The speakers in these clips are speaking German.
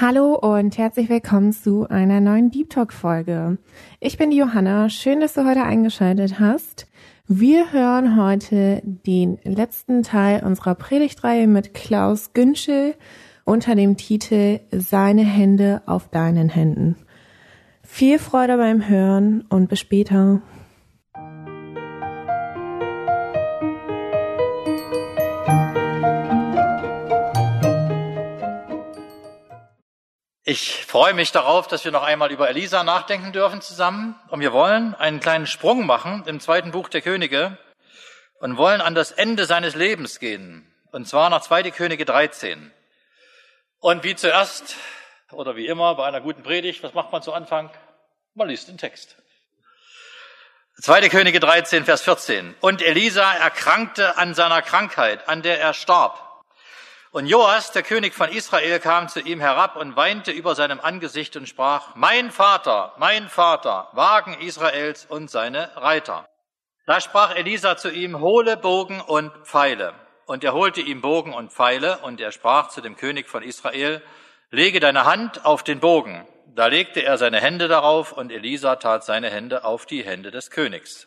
Hallo und herzlich willkommen zu einer neuen Deep Talk Folge. Ich bin die Johanna. Schön, dass du heute eingeschaltet hast. Wir hören heute den letzten Teil unserer Predigtreihe mit Klaus Günschel unter dem Titel Seine Hände auf deinen Händen. Viel Freude beim Hören und bis später. Ich freue mich darauf, dass wir noch einmal über Elisa nachdenken dürfen zusammen. Und wir wollen einen kleinen Sprung machen im zweiten Buch der Könige und wollen an das Ende seines Lebens gehen. Und zwar nach 2. Könige 13. Und wie zuerst oder wie immer bei einer guten Predigt, was macht man zu Anfang? Man liest den Text. 2. Könige 13, Vers 14. Und Elisa erkrankte an seiner Krankheit, an der er starb. Und Joas, der König von Israel, kam zu ihm herab und weinte über seinem Angesicht und sprach, mein Vater, mein Vater, Wagen Israels und seine Reiter. Da sprach Elisa zu ihm, hole Bogen und Pfeile. Und er holte ihm Bogen und Pfeile, und er sprach zu dem König von Israel, lege deine Hand auf den Bogen. Da legte er seine Hände darauf, und Elisa tat seine Hände auf die Hände des Königs.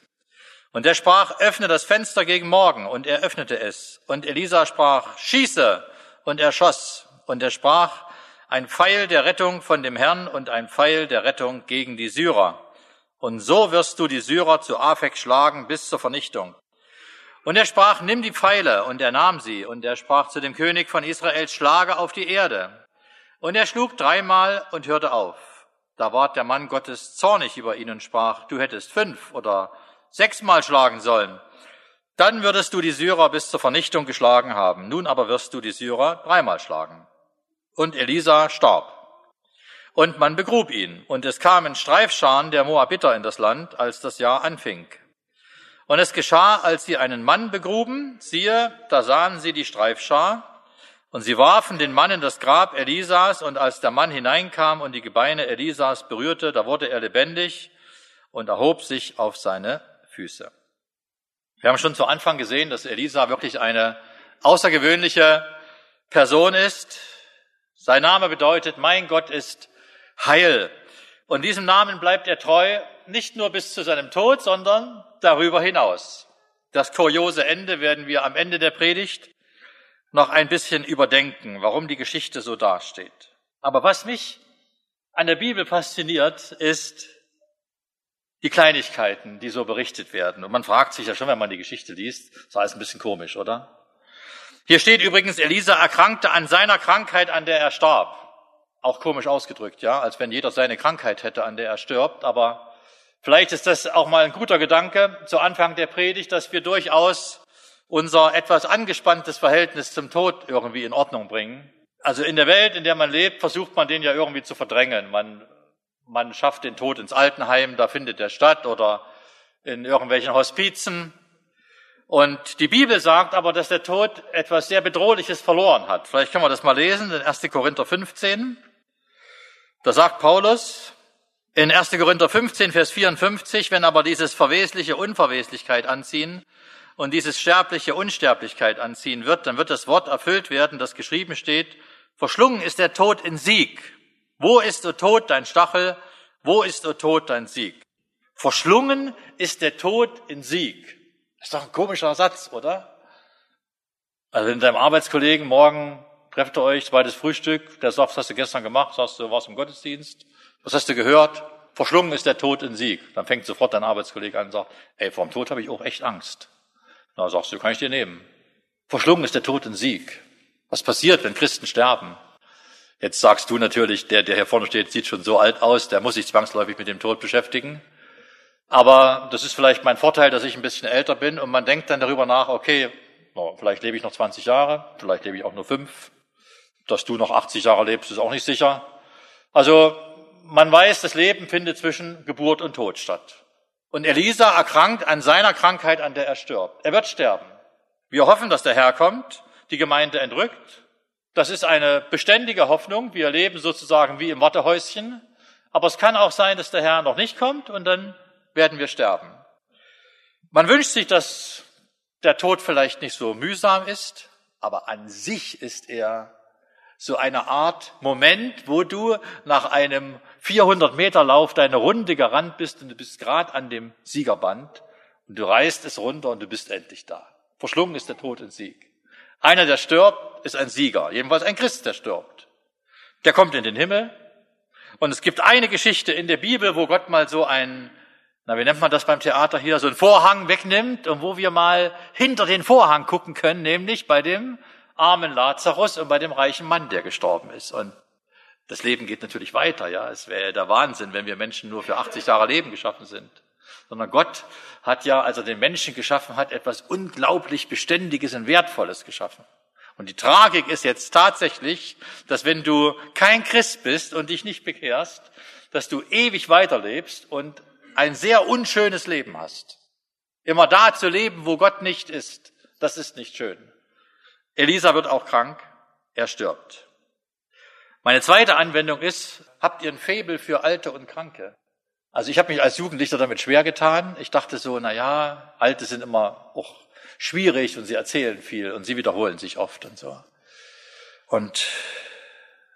Und er sprach, öffne das Fenster gegen morgen, und er öffnete es. Und Elisa sprach, schieße, und er schoss, und er sprach, ein Pfeil der Rettung von dem Herrn und ein Pfeil der Rettung gegen die Syrer. Und so wirst du die Syrer zu Afek schlagen bis zur Vernichtung. Und er sprach, nimm die Pfeile, und er nahm sie, und er sprach zu dem König von Israel, schlage auf die Erde. Und er schlug dreimal und hörte auf. Da ward der Mann Gottes zornig über ihn und sprach, du hättest fünf oder sechsmal schlagen sollen. Dann würdest du die Syrer bis zur Vernichtung geschlagen haben. Nun aber wirst du die Syrer dreimal schlagen. Und Elisa starb. Und man begrub ihn. Und es kamen Streifscharen der Moabiter in das Land, als das Jahr anfing. Und es geschah, als sie einen Mann begruben, siehe, da sahen sie die Streifschar, und sie warfen den Mann in das Grab Elisas, und als der Mann hineinkam und die Gebeine Elisas berührte, da wurde er lebendig und erhob sich auf seine Füße. Wir haben schon zu Anfang gesehen, dass Elisa wirklich eine außergewöhnliche Person ist. Sein Name bedeutet, mein Gott ist Heil. Und diesem Namen bleibt er treu, nicht nur bis zu seinem Tod, sondern darüber hinaus. Das kuriose Ende werden wir am Ende der Predigt noch ein bisschen überdenken, warum die Geschichte so dasteht. Aber was mich an der Bibel fasziniert, ist, die Kleinigkeiten, die so berichtet werden. Und man fragt sich ja schon, wenn man die Geschichte liest, ist alles ein bisschen komisch, oder? Hier steht übrigens, Elisa erkrankte an seiner Krankheit, an der er starb. Auch komisch ausgedrückt, ja, als wenn jeder seine Krankheit hätte, an der er stirbt. Aber vielleicht ist das auch mal ein guter Gedanke zu Anfang der Predigt, dass wir durchaus unser etwas angespanntes Verhältnis zum Tod irgendwie in Ordnung bringen. Also in der Welt, in der man lebt, versucht man den ja irgendwie zu verdrängen. Man man schafft den Tod ins Altenheim, da findet er statt oder in irgendwelchen Hospizen. Und die Bibel sagt aber, dass der Tod etwas sehr Bedrohliches verloren hat. Vielleicht können wir das mal lesen in 1. Korinther 15. Da sagt Paulus in 1. Korinther 15, Vers 54, wenn aber dieses verwesliche Unverweslichkeit anziehen und dieses sterbliche Unsterblichkeit anziehen wird, dann wird das Wort erfüllt werden, das geschrieben steht, verschlungen ist der Tod in Sieg. Wo ist, o Tod, dein Stachel? Wo ist, o Tod, dein Sieg? Verschlungen ist der Tod in Sieg. Das ist doch ein komischer Satz, oder? Also in deinem Arbeitskollegen morgen trefft ihr euch, zweites Frühstück, der sagt, was hast du gestern gemacht? Sagst du, warst im Gottesdienst? Was hast du gehört? Verschlungen ist der Tod in Sieg. Dann fängt sofort dein Arbeitskollege an und sagt, ey, vor dem Tod habe ich auch echt Angst. Na, sagst du, kann ich dir nehmen. Verschlungen ist der Tod in Sieg. Was passiert, wenn Christen sterben? Jetzt sagst du natürlich, der, der hier vorne steht, sieht schon so alt aus, der muss sich zwangsläufig mit dem Tod beschäftigen. Aber das ist vielleicht mein Vorteil, dass ich ein bisschen älter bin und man denkt dann darüber nach, okay, vielleicht lebe ich noch 20 Jahre, vielleicht lebe ich auch nur fünf. Dass du noch 80 Jahre lebst, ist auch nicht sicher. Also man weiß, das Leben findet zwischen Geburt und Tod statt. Und Elisa erkrankt an seiner Krankheit, an der er stirbt. Er wird sterben. Wir hoffen, dass der Herr kommt, die Gemeinde entrückt. Das ist eine beständige Hoffnung. Wir leben sozusagen wie im Wartehäuschen. Aber es kann auch sein, dass der Herr noch nicht kommt und dann werden wir sterben. Man wünscht sich, dass der Tod vielleicht nicht so mühsam ist, aber an sich ist er so eine Art Moment, wo du nach einem 400 Meter Lauf deine Runde gerannt bist und du bist gerade an dem Siegerband und du reißt es runter und du bist endlich da. Verschlungen ist der Tod und Sieg. Einer, der stirbt, ist ein Sieger. Jedenfalls ein Christ, der stirbt. Der kommt in den Himmel. Und es gibt eine Geschichte in der Bibel, wo Gott mal so ein, na, wie nennt man das beim Theater hier, so einen Vorhang wegnimmt und wo wir mal hinter den Vorhang gucken können, nämlich bei dem armen Lazarus und bei dem reichen Mann, der gestorben ist. Und das Leben geht natürlich weiter, ja. Es wäre der Wahnsinn, wenn wir Menschen nur für 80 Jahre Leben geschaffen sind. Sondern Gott hat ja, als er den Menschen geschaffen hat, etwas unglaublich Beständiges und Wertvolles geschaffen. Und die Tragik ist jetzt tatsächlich, dass wenn du kein Christ bist und dich nicht bekehrst, dass du ewig weiterlebst und ein sehr unschönes Leben hast. Immer da zu leben, wo Gott nicht ist, das ist nicht schön. Elisa wird auch krank, er stirbt. Meine zweite Anwendung ist, habt ihr ein Faible für Alte und Kranke? Also ich habe mich als Jugendlicher damit schwer getan. Ich dachte so, na ja, Alte sind immer auch schwierig und sie erzählen viel und sie wiederholen sich oft und so. Und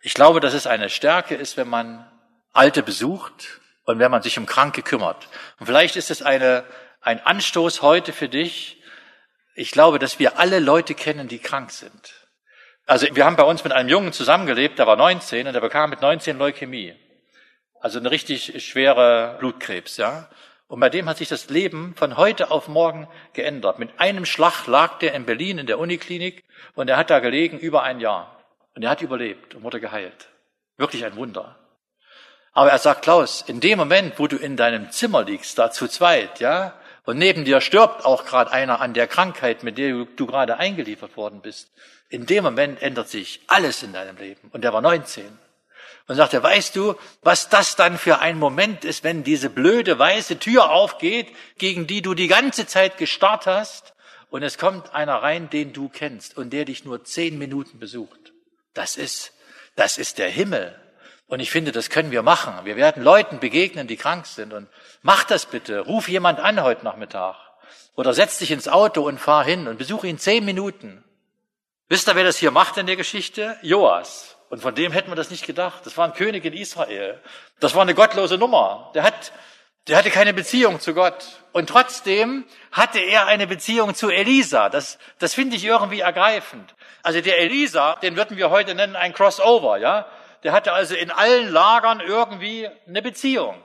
ich glaube, dass es eine Stärke ist, wenn man Alte besucht und wenn man sich um Kranke kümmert. Und vielleicht ist es eine, ein Anstoß heute für dich, ich glaube, dass wir alle Leute kennen, die krank sind. Also wir haben bei uns mit einem Jungen zusammengelebt, der war 19 und der bekam mit 19 Leukämie. Also eine richtig schwere Blutkrebs, ja. Und bei dem hat sich das Leben von heute auf morgen geändert. Mit einem Schlag lag der in Berlin in der Uniklinik und er hat da gelegen über ein Jahr. Und er hat überlebt und wurde geheilt. Wirklich ein Wunder. Aber er sagt, Klaus, in dem Moment, wo du in deinem Zimmer liegst, da zu zweit, ja, und neben dir stirbt auch gerade einer an der Krankheit, mit der du, du gerade eingeliefert worden bist. In dem Moment ändert sich alles in deinem Leben. Und er war 19. Und sagte, weißt du, was das dann für ein Moment ist, wenn diese blöde weiße Tür aufgeht, gegen die du die ganze Zeit gestarrt hast, und es kommt einer rein, den du kennst und der dich nur zehn Minuten besucht. Das ist, das ist der Himmel. Und ich finde, das können wir machen. Wir werden Leuten begegnen, die krank sind. Und mach das bitte. Ruf jemand an heute Nachmittag. Oder setz dich ins Auto und fahr hin und besuche ihn zehn Minuten. Wisst ihr, wer das hier macht in der Geschichte? Joas. Und von dem hätten wir das nicht gedacht. Das war ein König in Israel. Das war eine gottlose Nummer. Der hat, der hatte keine Beziehung zu Gott. Und trotzdem hatte er eine Beziehung zu Elisa. Das, das finde ich irgendwie ergreifend. Also der Elisa, den würden wir heute nennen ein Crossover, ja der hatte also in allen Lagern irgendwie eine Beziehung.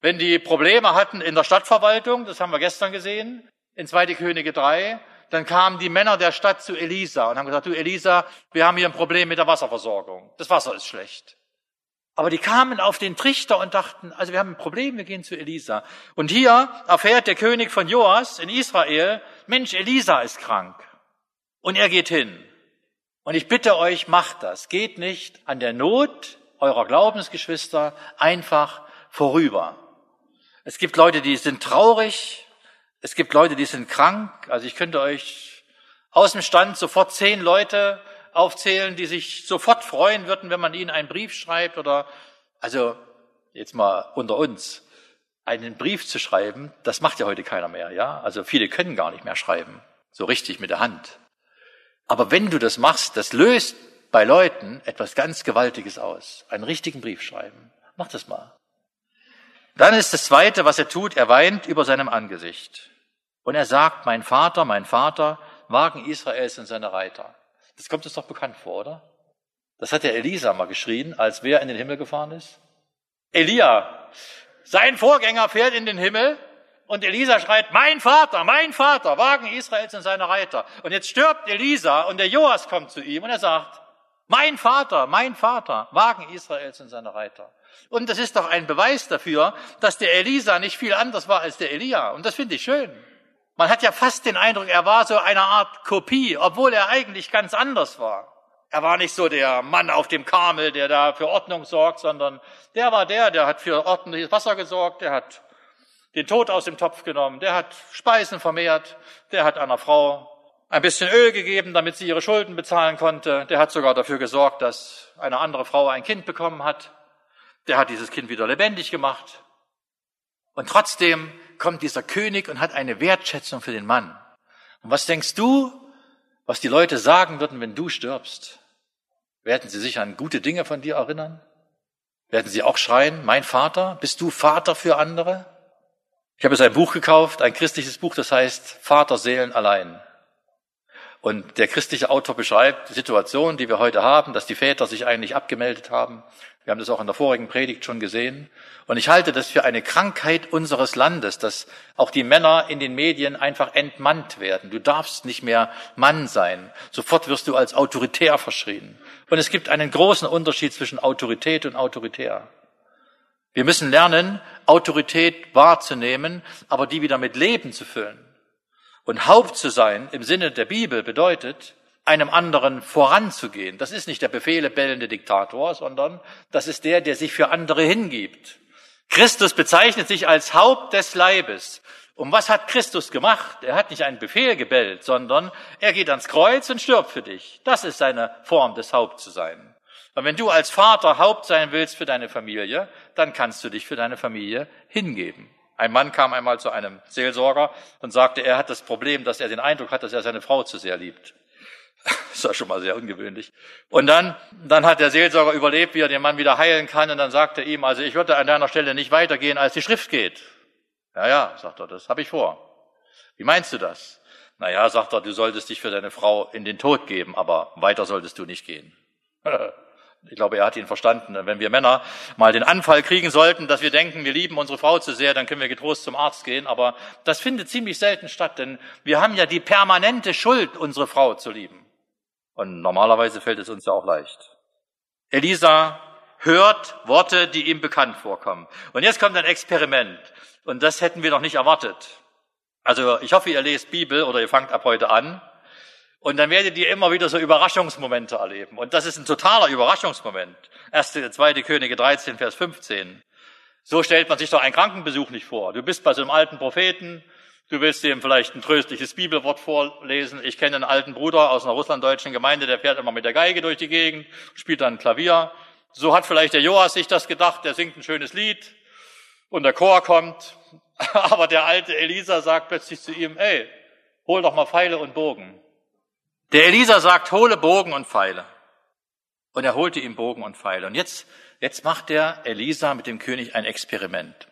Wenn die Probleme hatten in der Stadtverwaltung, das haben wir gestern gesehen, in 2. Könige 3, dann kamen die Männer der Stadt zu Elisa und haben gesagt, du Elisa, wir haben hier ein Problem mit der Wasserversorgung. Das Wasser ist schlecht. Aber die kamen auf den Trichter und dachten, also wir haben ein Problem, wir gehen zu Elisa. Und hier erfährt der König von Joas in Israel, Mensch, Elisa ist krank. Und er geht hin. Und ich bitte euch, macht das. Geht nicht an der Not eurer Glaubensgeschwister einfach vorüber. Es gibt Leute, die sind traurig. Es gibt Leute, die sind krank. Also ich könnte euch aus dem Stand sofort zehn Leute aufzählen, die sich sofort freuen würden, wenn man ihnen einen Brief schreibt oder, also jetzt mal unter uns, einen Brief zu schreiben, das macht ja heute keiner mehr, ja? Also viele können gar nicht mehr schreiben, so richtig mit der Hand. Aber wenn du das machst, das löst bei Leuten etwas ganz Gewaltiges aus. Einen richtigen Brief schreiben. Mach das mal. Dann ist das Zweite, was er tut, er weint über seinem Angesicht. Und er sagt, mein Vater, mein Vater, Wagen Israels und seine Reiter. Das kommt uns doch bekannt vor, oder? Das hat der Elisa mal geschrien, als wer in den Himmel gefahren ist. Elia, sein Vorgänger fährt in den Himmel und Elisa schreit, mein Vater, mein Vater, Wagen Israels und seine Reiter. Und jetzt stirbt Elisa und der Joas kommt zu ihm und er sagt, mein Vater, mein Vater, Wagen Israels und seine Reiter. Und das ist doch ein Beweis dafür, dass der Elisa nicht viel anders war als der Elia. Und das finde ich schön. Man hat ja fast den Eindruck, er war so eine Art Kopie, obwohl er eigentlich ganz anders war. Er war nicht so der Mann auf dem Kamel, der da für Ordnung sorgt, sondern der war der, der hat für ordentliches Wasser gesorgt, der hat den Tod aus dem Topf genommen, der hat Speisen vermehrt, der hat einer Frau ein bisschen Öl gegeben, damit sie ihre Schulden bezahlen konnte, der hat sogar dafür gesorgt, dass eine andere Frau ein Kind bekommen hat, der hat dieses Kind wieder lebendig gemacht. Und trotzdem kommt dieser König und hat eine Wertschätzung für den Mann. Und was denkst du, was die Leute sagen würden, wenn du stirbst? Werden sie sich an gute Dinge von dir erinnern? Werden sie auch schreien, mein Vater, bist du Vater für andere? Ich habe jetzt ein Buch gekauft, ein christliches Buch, das heißt Vater Seelen allein. Und der christliche Autor beschreibt die Situation, die wir heute haben, dass die Väter sich eigentlich abgemeldet haben. Wir haben das auch in der vorigen Predigt schon gesehen. Und ich halte das für eine Krankheit unseres Landes, dass auch die Männer in den Medien einfach entmannt werden. Du darfst nicht mehr Mann sein. Sofort wirst du als autoritär verschrien. Und es gibt einen großen Unterschied zwischen Autorität und autoritär. Wir müssen lernen, Autorität wahrzunehmen, aber die wieder mit Leben zu füllen. Und Haupt zu sein im Sinne der Bibel bedeutet, einem anderen voranzugehen. Das ist nicht der Befehle bellende Diktator, sondern das ist der, der sich für andere hingibt. Christus bezeichnet sich als Haupt des Leibes. Und was hat Christus gemacht? Er hat nicht einen Befehl gebellt, sondern er geht ans Kreuz und stirbt für dich. Das ist seine Form des Haupt zu sein. Und wenn du als Vater Haupt sein willst für deine Familie, dann kannst du dich für deine Familie hingeben. Ein Mann kam einmal zu einem Seelsorger und sagte, er hat das Problem, dass er den Eindruck hat, dass er seine Frau zu sehr liebt. Das war schon mal sehr ungewöhnlich. Und dann, dann hat der Seelsorger überlebt, wie er den Mann wieder heilen kann. Und dann sagte er ihm, also ich würde an deiner Stelle nicht weitergehen, als die Schrift geht. Ja, ja, sagt er, das habe ich vor. Wie meinst du das? Naja, sagt er, du solltest dich für deine Frau in den Tod geben, aber weiter solltest du nicht gehen. Ich glaube, er hat ihn verstanden. Wenn wir Männer mal den Anfall kriegen sollten, dass wir denken, wir lieben unsere Frau zu sehr, dann können wir getrost zum Arzt gehen. Aber das findet ziemlich selten statt, denn wir haben ja die permanente Schuld, unsere Frau zu lieben. Und normalerweise fällt es uns ja auch leicht. Elisa hört Worte, die ihm bekannt vorkommen. Und jetzt kommt ein Experiment. Und das hätten wir noch nicht erwartet. Also ich hoffe, ihr lest Bibel oder ihr fangt ab heute an. Und dann werdet ihr immer wieder so Überraschungsmomente erleben. Und das ist ein totaler Überraschungsmoment. Erste, zweite Könige 13, Vers 15. So stellt man sich doch einen Krankenbesuch nicht vor. Du bist bei so einem alten Propheten, Du willst ihm vielleicht ein tröstliches Bibelwort vorlesen. Ich kenne einen alten Bruder aus einer russlanddeutschen Gemeinde, der fährt immer mit der Geige durch die Gegend, spielt dann Klavier. So hat vielleicht der Joas sich das gedacht, der singt ein schönes Lied und der Chor kommt. Aber der alte Elisa sagt plötzlich zu ihm, ey, hol doch mal Pfeile und Bogen. Der Elisa sagt, hole Bogen und Pfeile. Und er holte ihm Bogen und Pfeile. Und jetzt, jetzt macht der Elisa mit dem König ein Experiment.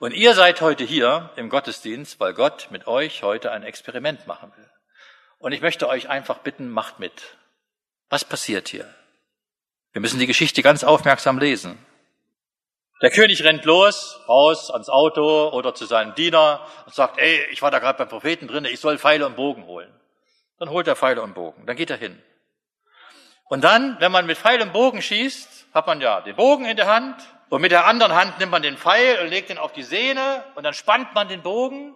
Und ihr seid heute hier im Gottesdienst, weil Gott mit euch heute ein Experiment machen will. Und ich möchte euch einfach bitten, macht mit. Was passiert hier? Wir müssen die Geschichte ganz aufmerksam lesen. Der König rennt los, raus ans Auto oder zu seinem Diener und sagt, ey, ich war da gerade beim Propheten drin, ich soll Pfeile und Bogen holen. Dann holt er Pfeile und Bogen, dann geht er hin. Und dann, wenn man mit Pfeil und Bogen schießt, hat man ja den Bogen in der Hand und mit der anderen Hand nimmt man den Pfeil und legt ihn auf die Sehne und dann spannt man den Bogen.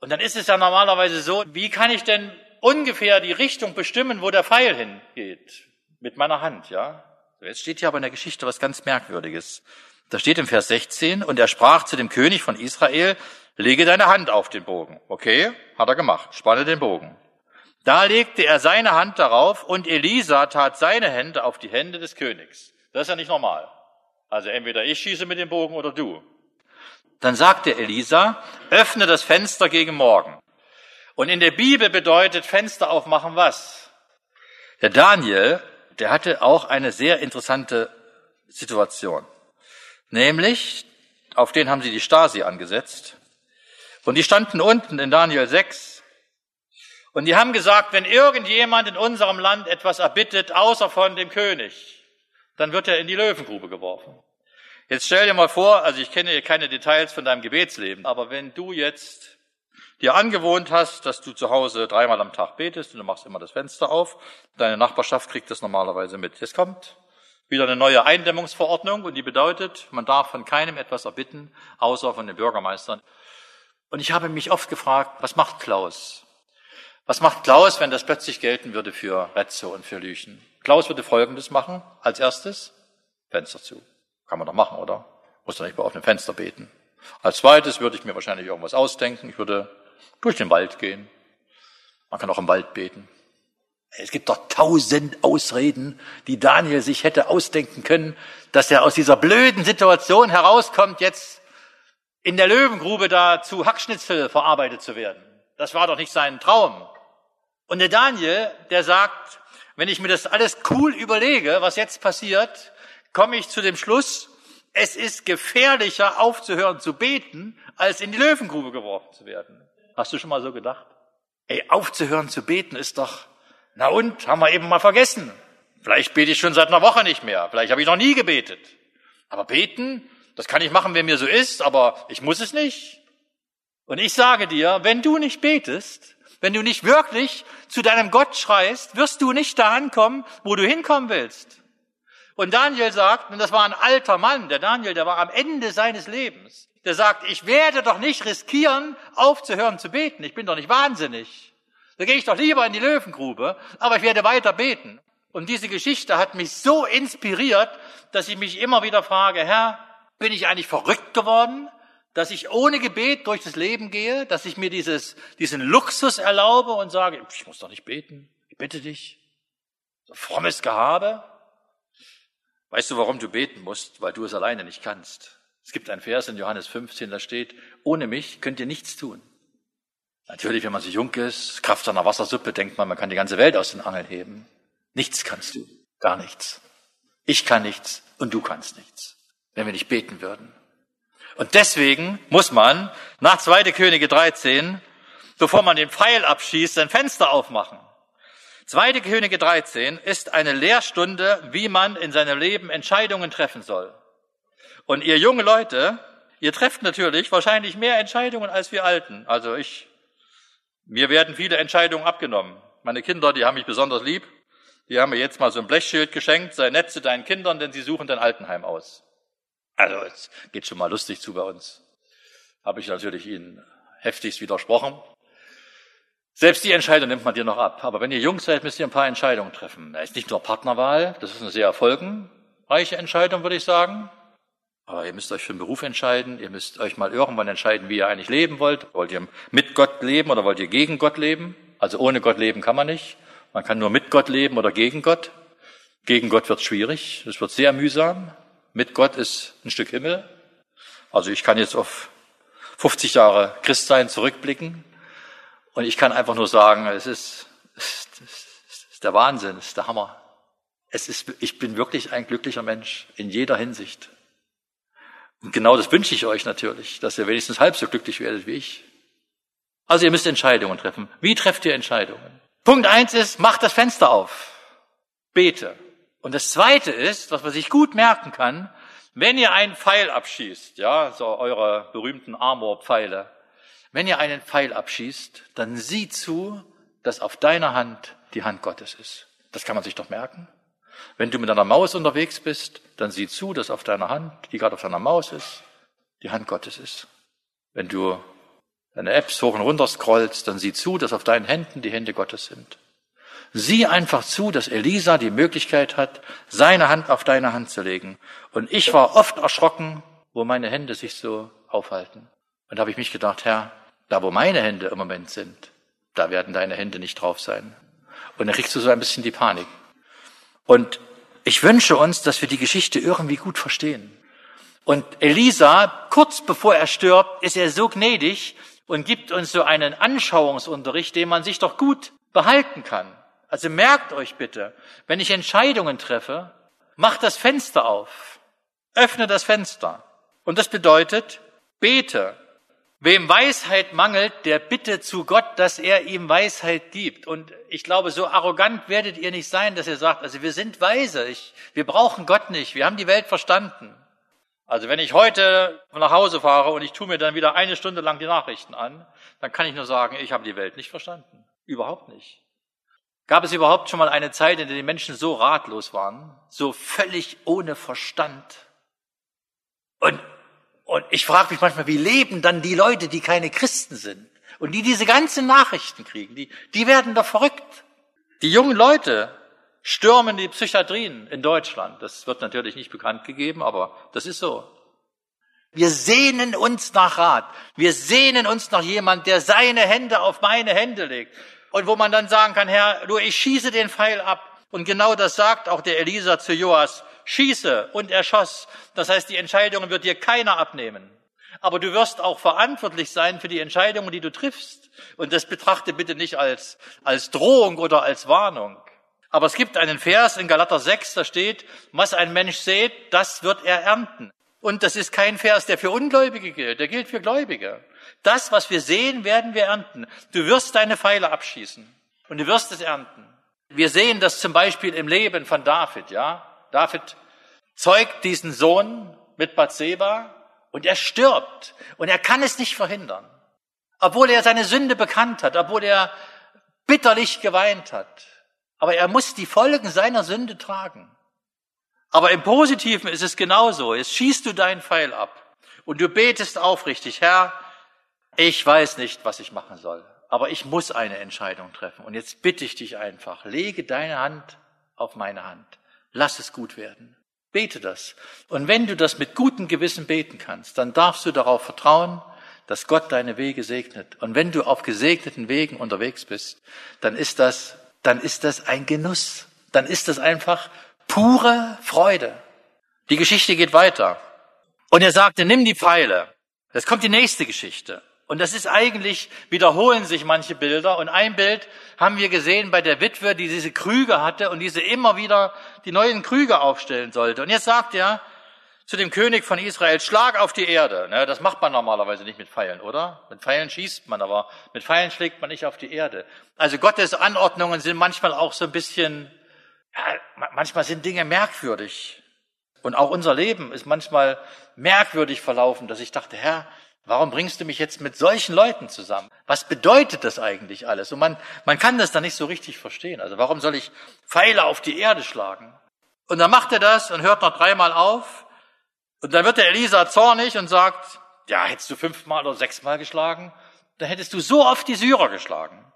Und dann ist es ja normalerweise so, wie kann ich denn ungefähr die Richtung bestimmen, wo der Pfeil hingeht? Mit meiner Hand, ja? Jetzt steht hier aber in der Geschichte was ganz Merkwürdiges. Da steht im Vers 16, und er sprach zu dem König von Israel, lege deine Hand auf den Bogen. Okay, hat er gemacht, spanne den Bogen. Da legte er seine Hand darauf und Elisa tat seine Hände auf die Hände des Königs. Das ist ja nicht normal. Also entweder ich schieße mit dem Bogen oder du. Dann sagte Elisa, öffne das Fenster gegen morgen. Und in der Bibel bedeutet Fenster aufmachen was? Der Daniel, der hatte auch eine sehr interessante Situation. Nämlich, auf den haben sie die Stasi angesetzt. Und die standen unten in Daniel 6. Und die haben gesagt, wenn irgendjemand in unserem Land etwas erbittet, außer von dem König, dann wird er in die Löwengrube geworfen. Jetzt stell dir mal vor, also ich kenne keine Details von deinem Gebetsleben, aber wenn du jetzt dir angewohnt hast, dass du zu Hause dreimal am Tag betest und du machst immer das Fenster auf, deine Nachbarschaft kriegt das normalerweise mit. Jetzt kommt wieder eine neue Eindämmungsverordnung und die bedeutet, man darf von keinem etwas erbitten, außer von den Bürgermeistern. Und ich habe mich oft gefragt, was macht Klaus? Was macht Klaus, wenn das plötzlich gelten würde für Retze und für Lüchen? Klaus würde Folgendes machen. Als erstes Fenster zu. Kann man doch machen, oder? Muss doch nicht bei offenem Fenster beten. Als zweites würde ich mir wahrscheinlich irgendwas ausdenken. Ich würde durch den Wald gehen. Man kann auch im Wald beten. Es gibt doch tausend Ausreden, die Daniel sich hätte ausdenken können, dass er aus dieser blöden Situation herauskommt, jetzt in der Löwengrube da zu Hackschnitzel verarbeitet zu werden. Das war doch nicht sein Traum. Und der Daniel, der sagt, wenn ich mir das alles cool überlege, was jetzt passiert, komme ich zu dem Schluss, es ist gefährlicher aufzuhören zu beten, als in die Löwengrube geworfen zu werden. Hast du schon mal so gedacht? Ey, aufzuhören zu beten ist doch, na und, haben wir eben mal vergessen. Vielleicht bete ich schon seit einer Woche nicht mehr. Vielleicht habe ich noch nie gebetet. Aber beten, das kann ich machen, wenn mir so ist, aber ich muss es nicht. Und ich sage dir, wenn du nicht betest, wenn du nicht wirklich zu deinem Gott schreist, wirst du nicht da ankommen, wo du hinkommen willst. Und Daniel sagt, und das war ein alter Mann, der Daniel, der war am Ende seines Lebens, der sagt, ich werde doch nicht riskieren, aufzuhören zu beten. Ich bin doch nicht wahnsinnig. Da gehe ich doch lieber in die Löwengrube, aber ich werde weiter beten. Und diese Geschichte hat mich so inspiriert, dass ich mich immer wieder frage, Herr, bin ich eigentlich verrückt geworden? Dass ich ohne Gebet durch das Leben gehe, dass ich mir dieses, diesen Luxus erlaube und sage, ich muss doch nicht beten, ich bitte dich. So frommes Gehabe. Weißt du, warum du beten musst? Weil du es alleine nicht kannst. Es gibt ein Vers in Johannes 15, da steht, ohne mich könnt ihr nichts tun. Natürlich, wenn man so jung ist, Kraft einer Wassersuppe, denkt man, man kann die ganze Welt aus den Angeln heben. Nichts kannst du, gar nichts. Ich kann nichts und du kannst nichts, wenn wir nicht beten würden. Und deswegen muss man nach 2. Könige 13, bevor man den Pfeil abschießt, sein Fenster aufmachen. 2. Könige 13 ist eine Lehrstunde, wie man in seinem Leben Entscheidungen treffen soll. Und ihr junge Leute, ihr trefft natürlich wahrscheinlich mehr Entscheidungen als wir Alten. Also ich, mir werden viele Entscheidungen abgenommen. Meine Kinder, die haben mich besonders lieb. Die haben mir jetzt mal so ein Blechschild geschenkt, sei nett zu deinen Kindern, denn sie suchen dein Altenheim aus. Also es geht schon mal lustig zu bei uns. Habe ich natürlich Ihnen heftigst widersprochen. Selbst die Entscheidung nimmt man dir noch ab. Aber wenn ihr jung seid, müsst ihr ein paar Entscheidungen treffen. Da ist nicht nur Partnerwahl, das ist eine sehr erfolgenreiche Entscheidung, würde ich sagen. Aber ihr müsst euch für einen Beruf entscheiden. Ihr müsst euch mal irgendwann entscheiden, wie ihr eigentlich leben wollt. Wollt ihr mit Gott leben oder wollt ihr gegen Gott leben? Also ohne Gott leben kann man nicht. Man kann nur mit Gott leben oder gegen Gott. Gegen Gott wird schwierig. Es wird sehr mühsam mit Gott ist ein Stück Himmel. Also ich kann jetzt auf 50 Jahre Christsein zurückblicken und ich kann einfach nur sagen, es ist, es ist der Wahnsinn, es ist der Hammer. Es ist, ich bin wirklich ein glücklicher Mensch in jeder Hinsicht. Und genau das wünsche ich euch natürlich, dass ihr wenigstens halb so glücklich werdet wie ich. Also ihr müsst Entscheidungen treffen. Wie trefft ihr Entscheidungen? Punkt eins ist, macht das Fenster auf. Bete. Und das Zweite ist, was man sich gut merken kann, wenn ihr einen Pfeil abschießt, ja, so eure berühmten Armor-Pfeile, wenn ihr einen Pfeil abschießt, dann sieh zu, dass auf deiner Hand die Hand Gottes ist. Das kann man sich doch merken. Wenn du mit einer Maus unterwegs bist, dann sieh zu, dass auf deiner Hand, die gerade auf deiner Maus ist, die Hand Gottes ist. Wenn du deine Apps hoch und runter scrollst, dann sieh zu, dass auf deinen Händen die Hände Gottes sind. Sieh einfach zu, dass Elisa die Möglichkeit hat, seine Hand auf deine Hand zu legen. Und ich war oft erschrocken, wo meine Hände sich so aufhalten. Und da habe ich mich gedacht, Herr, da wo meine Hände im Moment sind, da werden deine Hände nicht drauf sein. Und dann kriegst du so ein bisschen die Panik. Und ich wünsche uns, dass wir die Geschichte irgendwie gut verstehen. Und Elisa, kurz bevor er stirbt, ist er so gnädig und gibt uns so einen Anschauungsunterricht, den man sich doch gut behalten kann. Also merkt euch bitte, wenn ich Entscheidungen treffe, macht das Fenster auf. Öffne das Fenster. Und das bedeutet, bete. Wem Weisheit mangelt, der bitte zu Gott, dass er ihm Weisheit gibt. Und ich glaube, so arrogant werdet ihr nicht sein, dass ihr sagt, also wir sind weise, ich, wir brauchen Gott nicht, wir haben die Welt verstanden. Also wenn ich heute nach Hause fahre und ich tue mir dann wieder eine Stunde lang die Nachrichten an, dann kann ich nur sagen, ich habe die Welt nicht verstanden. Überhaupt nicht. Gab es überhaupt schon mal eine Zeit, in der die Menschen so ratlos waren, so völlig ohne Verstand? Und, und ich frage mich manchmal, wie leben dann die Leute, die keine Christen sind und die diese ganzen Nachrichten kriegen? Die, die werden doch verrückt. Die jungen Leute stürmen die Psychiatrien in Deutschland. Das wird natürlich nicht bekannt gegeben, aber das ist so. Wir sehnen uns nach Rat. Wir sehnen uns nach jemand, der seine Hände auf meine Hände legt. Und wo man dann sagen kann, Herr, du, ich schieße den Pfeil ab. Und genau das sagt auch der Elisa zu Joas. Schieße und er schoss. Das heißt, die Entscheidungen wird dir keiner abnehmen. Aber du wirst auch verantwortlich sein für die Entscheidungen, die du triffst. Und das betrachte bitte nicht als, als Drohung oder als Warnung. Aber es gibt einen Vers in Galater 6, da steht, was ein Mensch sät, das wird er ernten. Und das ist kein Vers, der für Ungläubige gilt, der gilt für Gläubige. Das, was wir sehen, werden wir ernten. Du wirst deine Pfeile abschießen und du wirst es ernten. Wir sehen das zum Beispiel im Leben von David, ja. David zeugt diesen Sohn mit Bathseba und er stirbt und er kann es nicht verhindern. Obwohl er seine Sünde bekannt hat, obwohl er bitterlich geweint hat. Aber er muss die Folgen seiner Sünde tragen. Aber im Positiven ist es genauso. Es schießt du deinen Pfeil ab und du betest aufrichtig, Herr, ich weiß nicht, was ich machen soll, aber ich muss eine Entscheidung treffen. Und jetzt bitte ich dich einfach, lege deine Hand auf meine Hand. Lass es gut werden. Bete das. Und wenn du das mit gutem Gewissen beten kannst, dann darfst du darauf vertrauen, dass Gott deine Wege segnet. Und wenn du auf gesegneten Wegen unterwegs bist, dann ist das, dann ist das ein Genuss. Dann ist das einfach pure Freude. Die Geschichte geht weiter. Und er sagte, nimm die Pfeile. Jetzt kommt die nächste Geschichte. Und das ist eigentlich, wiederholen sich manche Bilder. Und ein Bild haben wir gesehen bei der Witwe, die diese Krüge hatte und diese immer wieder die neuen Krüge aufstellen sollte. Und jetzt sagt er zu dem König von Israel, schlag auf die Erde. Ne, das macht man normalerweise nicht mit Pfeilen, oder? Mit Pfeilen schießt man, aber mit Pfeilen schlägt man nicht auf die Erde. Also Gottes Anordnungen sind manchmal auch so ein bisschen ja, manchmal sind Dinge merkwürdig. Und auch unser Leben ist manchmal merkwürdig verlaufen, dass ich dachte, Herr, warum bringst du mich jetzt mit solchen Leuten zusammen? Was bedeutet das eigentlich alles? Und man, man kann das da nicht so richtig verstehen. Also warum soll ich Pfeile auf die Erde schlagen? Und dann macht er das und hört noch dreimal auf. Und dann wird der Elisa zornig und sagt, ja, hättest du fünfmal oder sechsmal geschlagen, dann hättest du so oft die Syrer geschlagen.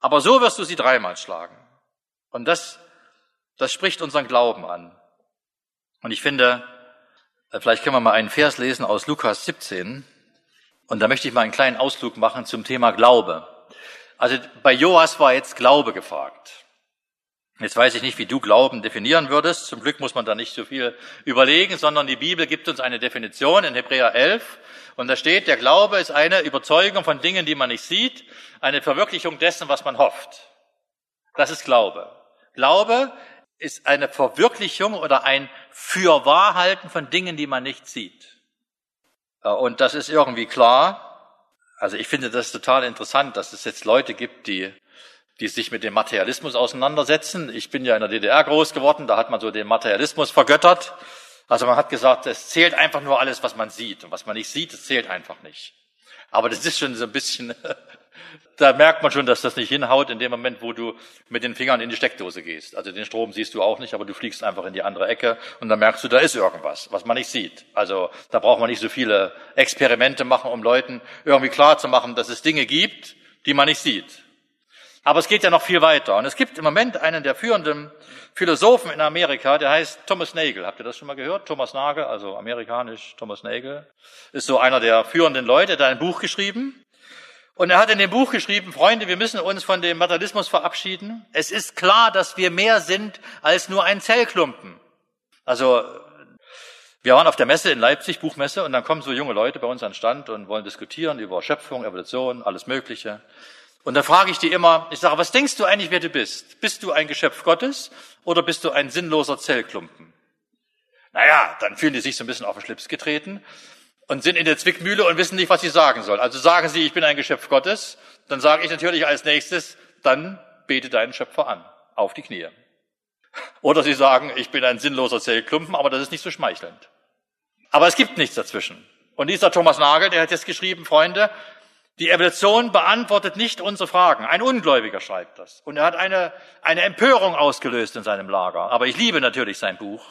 Aber so wirst du sie dreimal schlagen. Und das das spricht unseren Glauben an. Und ich finde, äh, vielleicht können wir mal einen Vers lesen aus Lukas 17. Und da möchte ich mal einen kleinen Ausflug machen zum Thema Glaube. Also bei Joas war jetzt Glaube gefragt. Jetzt weiß ich nicht, wie du Glauben definieren würdest. Zum Glück muss man da nicht so viel überlegen, sondern die Bibel gibt uns eine Definition in Hebräer 11. Und da steht, der Glaube ist eine Überzeugung von Dingen, die man nicht sieht, eine Verwirklichung dessen, was man hofft. Das ist Glaube. Glaube ist eine Verwirklichung oder ein Fürwahrhalten von Dingen, die man nicht sieht. Äh, und das ist irgendwie klar. Also ich finde das total interessant, dass es jetzt Leute gibt, die, die sich mit dem Materialismus auseinandersetzen. Ich bin ja in der DDR groß geworden, da hat man so den Materialismus vergöttert. Also man hat gesagt, es zählt einfach nur alles, was man sieht. Und was man nicht sieht, das zählt einfach nicht. Aber das ist schon so ein bisschen da merkt man schon, dass das nicht hinhaut in dem Moment, wo du mit den Fingern in die Steckdose gehst. Also den Strom siehst du auch nicht, aber du fliegst einfach in die andere Ecke und dann merkst du, da ist irgendwas, was man nicht sieht. Also da braucht man nicht so viele Experimente machen, um Leuten irgendwie klar zu machen, dass es Dinge gibt, die man nicht sieht. Aber es geht ja noch viel weiter. Und es gibt im Moment einen der führenden Philosophen in Amerika, der heißt Thomas Nagel. Habt ihr das schon mal gehört? Thomas Nagel, also amerikanisch Thomas Nagel, ist so einer der führenden Leute, der hat ein Buch geschrieben. Und er hat in dem Buch geschrieben, Freunde, wir müssen uns von dem Materialismus verabschieden. Es ist klar, dass wir mehr sind als nur ein Zellklumpen. Also, wir waren auf der Messe in Leipzig, Buchmesse, und dann kommen so junge Leute bei uns an Stand und wollen diskutieren über Schöpfung, Evolution, alles Mögliche. Und da frage ich die immer, ich sage, was denkst du eigentlich, wer du bist? Bist du ein Geschöpf Gottes oder bist du ein sinnloser Zellklumpen? Naja, dann fühlen die sich so ein bisschen auf den Schlips getreten und sind in der Zwickmühle und wissen nicht, was sie sagen sollen. Also sagen sie, ich bin ein Geschöpf Gottes, dann sage ich natürlich als nächstes, dann bete deinen Schöpfer an, auf die Knie. Oder sie sagen, ich bin ein sinnloser Zellklumpen, aber das ist nicht so schmeichelnd. Aber es gibt nichts dazwischen. Und dieser Thomas Nagel, der hat jetzt geschrieben, Freunde, die Evolution beantwortet nicht unsere Fragen. Ein Ungläubiger schreibt das. Und er hat eine, eine Empörung ausgelöst in seinem Lager. Aber ich liebe natürlich sein Buch.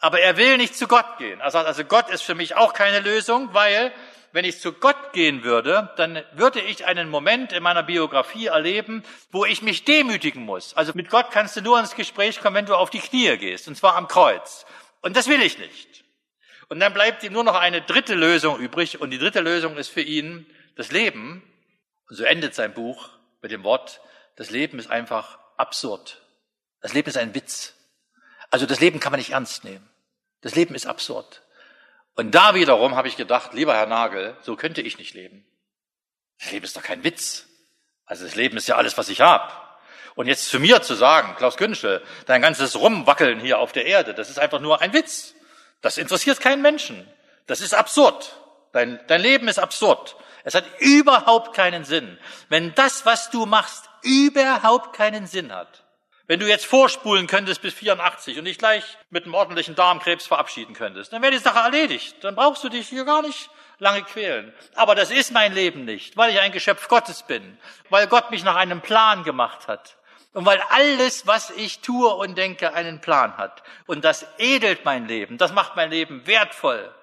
Aber er will nicht zu Gott gehen. Er sagt also, Gott ist für mich auch keine Lösung, weil wenn ich zu Gott gehen würde, dann würde ich einen Moment in meiner Biografie erleben, wo ich mich demütigen muss. Also mit Gott kannst du nur ins Gespräch kommen, wenn du auf die Knie gehst, und zwar am Kreuz. Und das will ich nicht. Und dann bleibt ihm nur noch eine dritte Lösung übrig. Und die dritte Lösung ist für ihn das Leben. Und so endet sein Buch mit dem Wort, das Leben ist einfach absurd. Das Leben ist ein Witz. Also das Leben kann man nicht ernst nehmen. Das Leben ist absurd. Und da wiederum habe ich gedacht, lieber Herr Nagel, so könnte ich nicht leben. Das Leben ist doch kein Witz. Also das Leben ist ja alles, was ich habe. Und jetzt zu mir zu sagen, Klaus Günschel, dein ganzes Rumwackeln hier auf der Erde, das ist einfach nur ein Witz. Das interessiert keinen Menschen. Das ist absurd. Dein, dein Leben ist absurd. Es hat überhaupt keinen Sinn. Wenn das, was du machst, überhaupt keinen Sinn hat. Wenn du jetzt vorspulen könntest bis 84 und dich gleich mit einem ordentlichen Darmkrebs verabschieden könntest, dann wäre die Sache erledigt. Dann brauchst du dich hier gar nicht lange quälen. Aber das ist mein Leben nicht, weil ich ein Geschöpf Gottes bin, weil Gott mich nach einem Plan gemacht hat. Und weil alles, was ich tue und denke, einen Plan hat. Und das edelt mein Leben, das macht mein Leben wertvoll.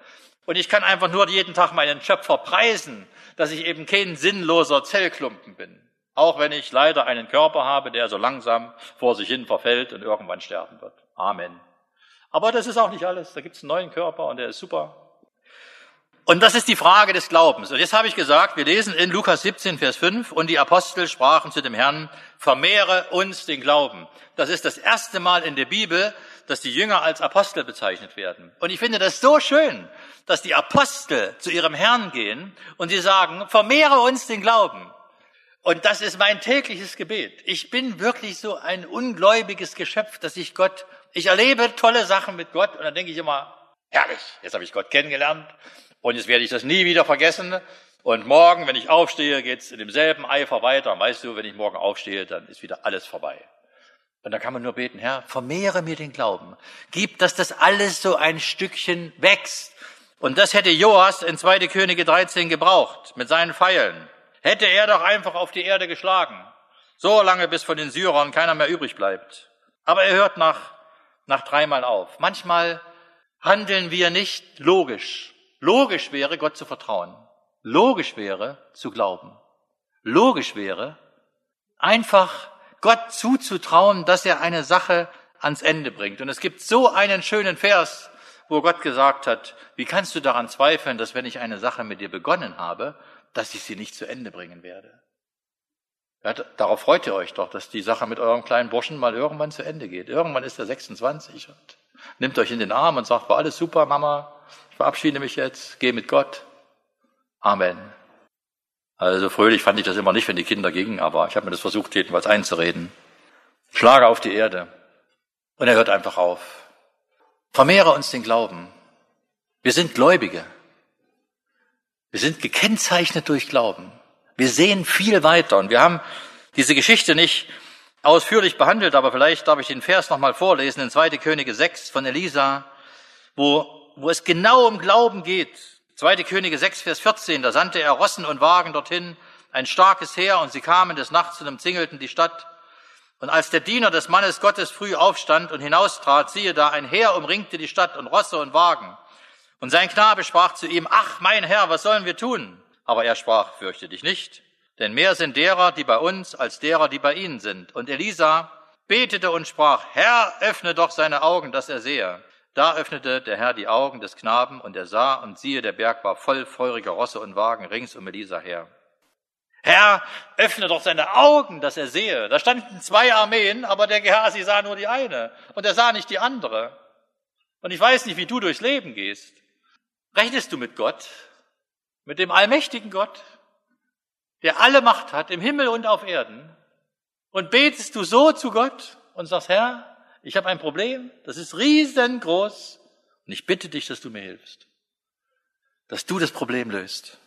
Und ich kann einfach nur jeden Tag meinen Schöpfer preisen, dass ich eben kein sinnloser Zellklumpen bin. Auch wenn ich leider einen Körper habe, der so langsam vor sich hin verfällt und irgendwann sterben wird. Amen. Aber das ist auch nicht alles. Da gibt es einen neuen Körper und der ist super. Und das ist die Frage des Glaubens. Und jetzt habe ich gesagt, wir lesen in Lukas 17, Vers 5, und die Apostel sprachen zu dem Herrn, vermehre uns den Glauben. Das ist das erste Mal in der Bibel, dass die Jünger als Apostel bezeichnet werden. Und ich finde das so schön, dass die Apostel zu ihrem Herrn gehen und sie sagen, vermehre uns den Glauben. Und das ist mein tägliches Gebet. Ich bin wirklich so ein ungläubiges Geschöpf, dass ich Gott, ich erlebe tolle Sachen mit Gott und dann denke ich immer, herrlich, jetzt habe ich Gott kennengelernt und jetzt werde ich das nie wieder vergessen. Und morgen, wenn ich aufstehe, geht es in demselben Eifer weiter. Und weißt du, wenn ich morgen aufstehe, dann ist wieder alles vorbei. Und da kann man nur beten, Herr, vermehre mir den Glauben. Gib, dass das alles so ein Stückchen wächst. Und das hätte Joas in 2. Könige 13 gebraucht, mit seinen Pfeilen. Hätte er doch einfach auf die Erde geschlagen. So lange, bis von den Syrern keiner mehr übrig bleibt. Aber er hört nach, nach dreimal auf. Manchmal handeln wir nicht logisch. Logisch wäre, Gott zu vertrauen. Logisch wäre, zu glauben. Logisch wäre, einfach Gott zuzutrauen, dass er eine Sache ans Ende bringt. Und es gibt so einen schönen Vers, wo Gott gesagt hat, wie kannst du daran zweifeln, dass wenn ich eine Sache mit dir begonnen habe, dass ich sie nicht zu Ende bringen werde? Ja, darauf freut ihr euch doch, dass die Sache mit eurem kleinen Burschen mal irgendwann zu Ende geht. Irgendwann ist er 26 und nimmt euch in den Arm und sagt, war alles super, Mama, verabschiede mich jetzt, gehe mit Gott. Amen. Also fröhlich fand ich das immer nicht, wenn die Kinder gingen, aber ich habe mir das versucht, jedenfalls einzureden. Schlage auf die Erde. Und er hört einfach auf. Vermehre uns den Glauben. Wir sind Gläubige. Wir sind gekennzeichnet durch Glauben. Wir sehen viel weiter und wir haben diese Geschichte nicht ausführlich behandelt, aber vielleicht darf ich den Vers nochmal vorlesen in 2. Könige 6 von Elisa, wo wo es genau um Glauben geht. Zweite Könige 6, Vers 14, da sandte er Rossen und Wagen dorthin, ein starkes Heer, und sie kamen des Nachts und umzingelten die Stadt. Und als der Diener des Mannes Gottes früh aufstand und hinaustrat, siehe da, ein Heer umringte die Stadt und Rosse und Wagen. Und sein Knabe sprach zu ihm, ach, mein Herr, was sollen wir tun? Aber er sprach, fürchte dich nicht, denn mehr sind derer, die bei uns, als derer, die bei ihnen sind. Und Elisa betete und sprach, Herr, öffne doch seine Augen, dass er sehe. Da öffnete der Herr die Augen des Knaben, und er sah, und siehe, der Berg war voll feuriger Rosse und Wagen rings um Elisa her. Herr, öffne doch seine Augen, dass er sehe. Da standen zwei Armeen, aber der Gehasi sah nur die eine, und er sah nicht die andere. Und ich weiß nicht, wie du durchs Leben gehst. Rechnest du mit Gott? Mit dem allmächtigen Gott, der alle Macht hat, im Himmel und auf Erden? Und betest du so zu Gott und sagst, Herr, ich habe ein Problem, das ist riesengroß und ich bitte dich, dass du mir hilfst, dass du das Problem löst.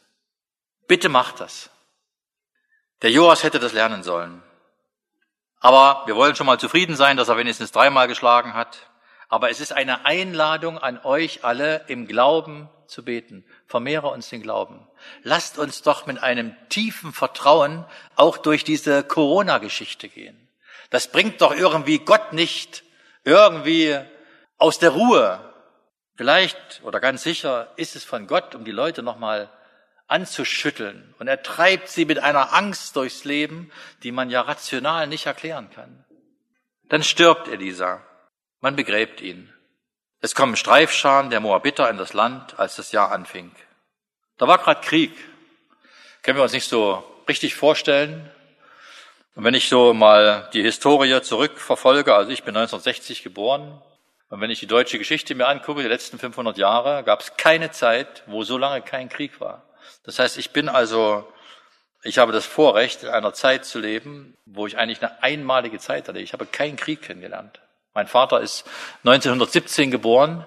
Bitte mach das. Der Joas hätte das lernen sollen. Aber wir wollen schon mal zufrieden sein, dass er wenigstens dreimal geschlagen hat. Aber es ist eine Einladung an euch alle, im Glauben zu beten. Vermehre uns den Glauben. Lasst uns doch mit einem tiefen Vertrauen auch durch diese Corona-Geschichte gehen. Das bringt doch irgendwie Gott nicht irgendwie aus der Ruhe. Vielleicht oder ganz sicher ist es von Gott, um die Leute nochmal anzuschütteln. Und er treibt sie mit einer Angst durchs Leben, die man ja rational nicht erklären kann. Dann stirbt Elisa. Man begräbt ihn. Es kommen Streifscharen der Moabiter in das Land, als das Jahr anfing. Da war gerade Krieg. Können wir uns nicht so richtig vorstellen. Und wenn ich so mal die Historie zurückverfolge, also ich bin 1960 geboren, und wenn ich die deutsche Geschichte mir angucke, die letzten 500 Jahre, gab es keine Zeit, wo so lange kein Krieg war. Das heißt, ich bin also, ich habe das Vorrecht, in einer Zeit zu leben, wo ich eigentlich eine einmalige Zeit hatte. Ich habe keinen Krieg kennengelernt. Mein Vater ist 1917 geboren